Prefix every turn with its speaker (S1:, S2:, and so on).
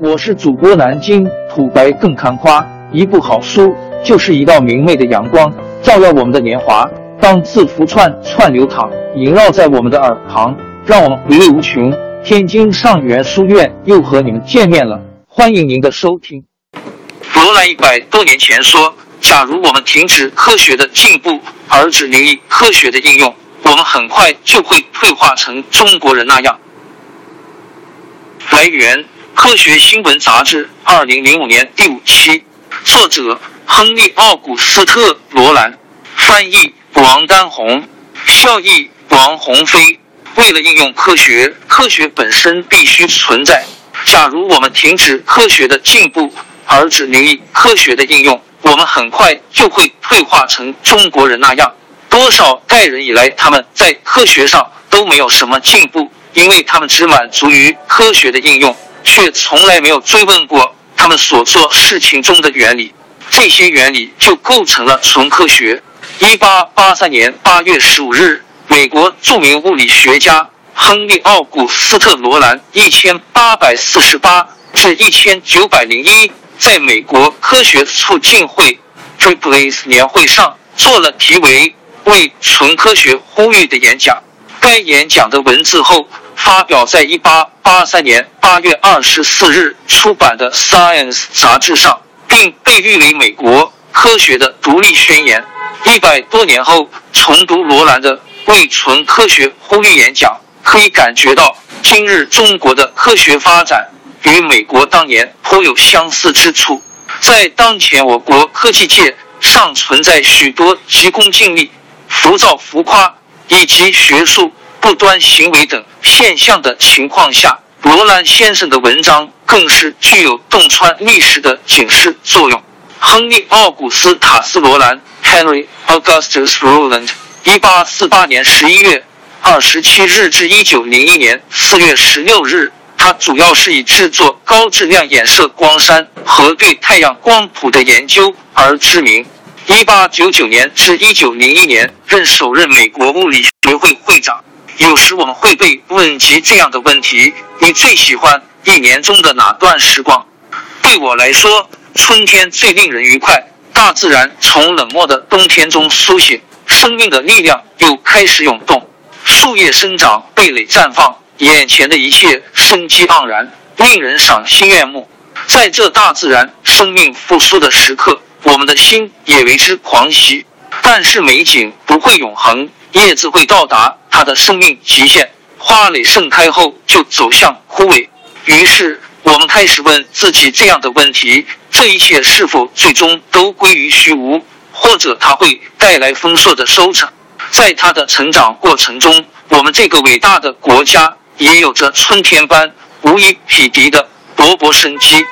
S1: 我是主播南京土白更看花，一部好书就是一道明媚的阳光，照耀我们的年华。当字符串串流淌，萦绕在我们的耳旁，让我们回味无穷。天津上元书院又和你们见面了，欢迎您的收听。罗兰一百多年前说：“假如我们停止科学的进步，而只留意科学的应用，我们很快就会退化成中国人那样。”来源。《科学新闻》杂志，二零零五年第五期，作者亨利·奥古斯特·罗兰，翻译王丹红，效益王鸿飞。为了应用科学，科学本身必须存在。假如我们停止科学的进步，而只留意科学的应用，我们很快就会退化成中国人那样。多少代人以来，他们在科学上都没有什么进步，因为他们只满足于科学的应用。却从来没有追问过他们所做事情中的原理，这些原理就构成了纯科学。一八八三年八月十五日，美国著名物理学家亨利·奥古斯特·罗兰（一千八百四十八至一千九百零一）在美国科学促进会 （Triple 年会上）做了题为“为纯科学呼吁”的演讲。该演讲的文字后。发表在一八八三年八月二十四日出版的《Science》杂志上，并被誉为美国科学的独立宣言。一百多年后重读罗兰的为纯科学呼吁演讲，可以感觉到今日中国的科学发展与美国当年颇有相似之处。在当前我国科技界尚存在许多急功近利、浮躁浮夸以及学术。不端行为等现象的情况下，罗兰先生的文章更是具有洞穿历史的警示作用。亨利·奥古斯塔斯·罗兰 （Henry Augustus Roland），一八四八年十一月二十七日至一九零一年四月十六日，他主要是以制作高质量衍射光栅和对太阳光谱的研究而知名。一八九九年至一九零一年，任首任美国物理学会会长。有时我们会被问及这样的问题：你最喜欢一年中的哪段时光？对我来说，春天最令人愉快。大自然从冷漠的冬天中苏醒，生命的力量又开始涌动，树叶生长，蓓蕾绽放，眼前的一切生机盎然，令人赏心悦目。在这大自然生命复苏的时刻，我们的心也为之狂喜。但是美景不会永恒。叶子会到达它的生命极限，花蕾盛开后就走向枯萎。于是我们开始问自己这样的问题：这一切是否最终都归于虚无？或者它会带来丰硕的收成？在它的成长过程中，我们这个伟大的国家也有着春天般无以匹敌的勃勃生机。